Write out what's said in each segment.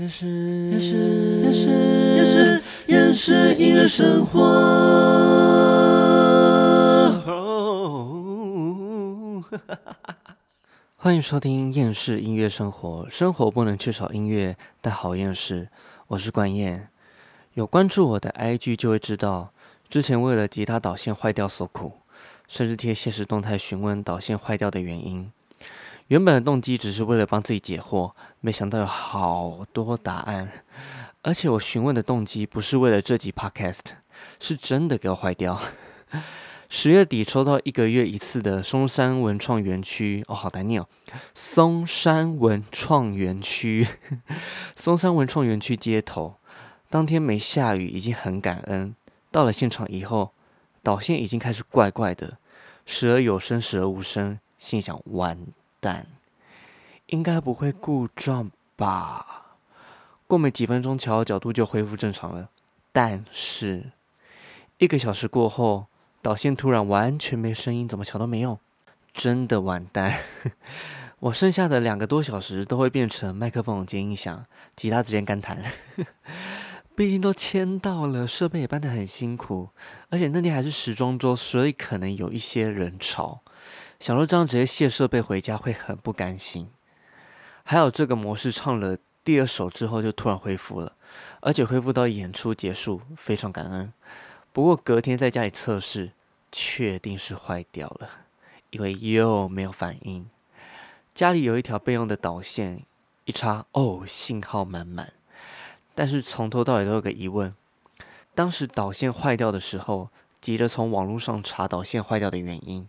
也是也是也是也是也是音乐生活。欢迎收听厌世音乐生活，生活不能缺少音乐，但好厌世。我是关燕，有关注我的 IG 就会知道，之前为了吉他导线坏掉所苦，甚至贴现实动态询问导线坏掉的原因。原本的动机只是为了帮自己解惑，没想到有好多答案。而且我询问的动机不是为了这集 Podcast，是真的给我坏掉。十月底抽到一个月一次的松山文创园区，哦，好难念哦，松山文创园区，松山文创园区街头。当天没下雨，已经很感恩。到了现场以后，导线已经开始怪怪的，时而有声，时而无声。心想完。但应该不会故障吧？过没几分钟，调角度就恢复正常了。但是一个小时过后，导线突然完全没声音，怎么调都没用，真的完蛋！我剩下的两个多小时都会变成麦克风接音响，吉他直接干弹。毕竟都签到了，设备也搬得很辛苦，而且那天还是时装周，所以可能有一些人潮。想说这样直接卸设备回家会很不甘心，还有这个模式唱了第二首之后就突然恢复了，而且恢复到演出结束，非常感恩。不过隔天在家里测试，确定是坏掉了，因为又没有反应。家里有一条备用的导线，一插哦，信号满满。但是从头到尾都有个疑问：当时导线坏掉的时候，急着从网络上查导线坏掉的原因。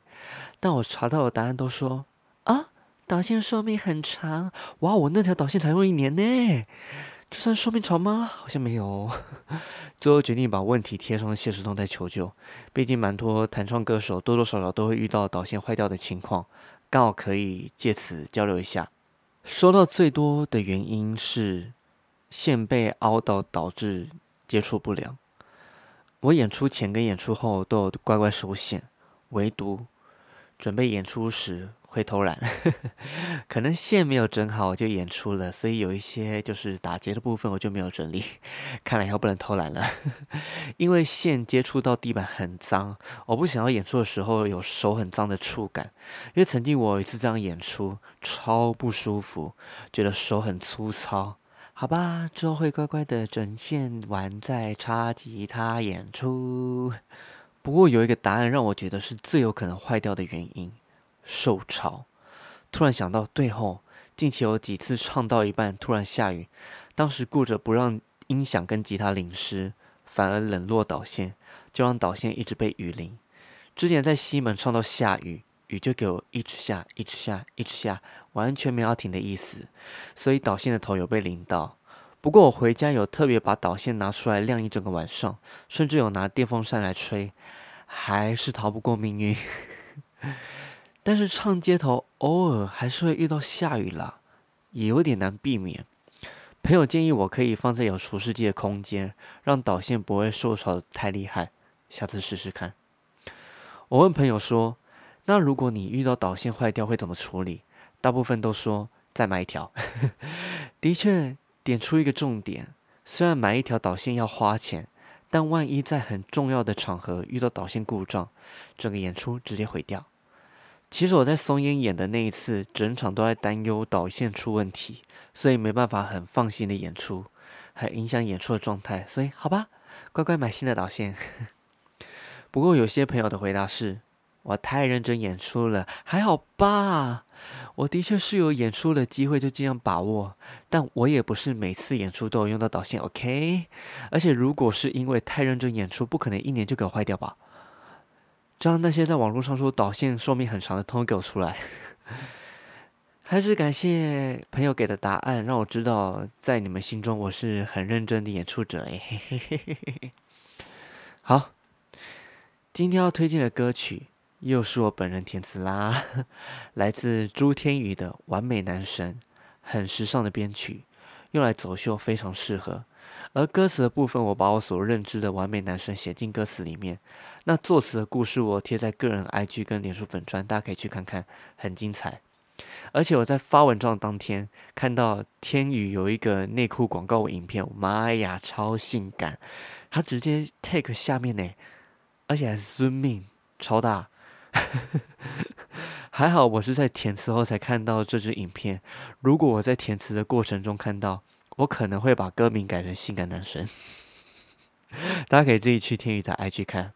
但我查到的答案都说啊，导线寿命很长，哇，我那条导线才用一年呢，这算寿命长吗？好像没有。最后决定把问题贴上了现实动态求救，毕竟蛮多弹唱歌手多多少少都会遇到导线坏掉的情况，刚好可以借此交流一下。收到最多的原因是线被凹到导致接触不良，我演出前跟演出后都有乖乖收线，唯独。准备演出时会偷懒，可能线没有整好我就演出了，所以有一些就是打结的部分我就没有整理。看来以后不能偷懒了，因为线接触到地板很脏，我不想要演出的时候有手很脏的触感。因为曾经我有一次这样演出，超不舒服，觉得手很粗糙。好吧，之后会乖乖的整线完再插吉他演出。不过有一个答案让我觉得是最有可能坏掉的原因，受潮。突然想到，对后近期有几次唱到一半突然下雨，当时顾着不让音响跟吉他淋湿，反而冷落导线，就让导线一直被雨淋。之前在西门唱到下雨，雨就给我一直下，一直下，一直下，完全没有停的意思，所以导线的头有被淋到。不过我回家有特别把导线拿出来晾一整个晚上，甚至有拿电风扇来吹，还是逃不过命运。但是唱街头偶尔还是会遇到下雨啦，也有点难避免。朋友建议我可以放在有除湿机的空间，让导线不会受潮太厉害。下次试试看。我问朋友说：“那如果你遇到导线坏掉会怎么处理？”大部分都说再买一条。的确。点出一个重点，虽然买一条导线要花钱，但万一在很重要的场合遇到导线故障，整个演出直接毁掉。其实我在松烟演的那一次，整场都在担忧导线出问题，所以没办法很放心的演出，很影响演出的状态。所以好吧，乖乖买新的导线。不过有些朋友的回答是。我太认真演出了，还好吧？我的确是有演出的机会，就尽量把握。但我也不是每次演出都有用到导线，OK？而且如果是因为太认真演出，不可能一年就给我坏掉吧？这样那些在网络上说导线寿命很长的，通给我出来。还是感谢朋友给的答案，让我知道在你们心中我是很认真的演出者。哎，好，今天要推荐的歌曲。又是我本人填词啦，来自朱天宇的《完美男神》，很时尚的编曲，用来走秀非常适合。而歌词的部分，我把我所认知的完美男神写进歌词里面。那作词的故事，我贴在个人 IG 跟脸书粉专，大家可以去看看，很精彩。而且我在发文章当天看到天宇有一个内裤广告影片，妈呀，超性感！他直接 take 下面呢，而且还是 zoom in，超大。还好我是在填词后才看到这支影片，如果我在填词的过程中看到，我可能会把歌名改成性感男神。大家可以自己去天宇的 IG 看。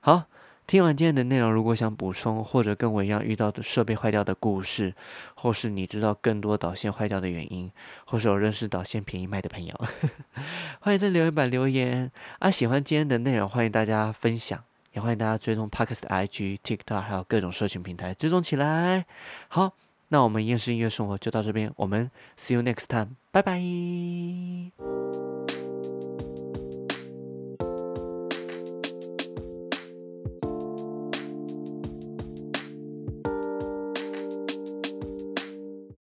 好。听完今天的内容，如果想补充或者跟我一样遇到的设备坏掉的故事，或是你知道更多导线坏掉的原因，或是有认识导线便宜卖的朋友，欢迎在留言板留言。啊，喜欢今天的内容，欢迎大家分享，也欢迎大家追踪 Parkes 的 IG、TikTok，还有各种社群平台追踪起来。好，那我们夜市音乐生活就到这边，我们 See you next time，拜拜。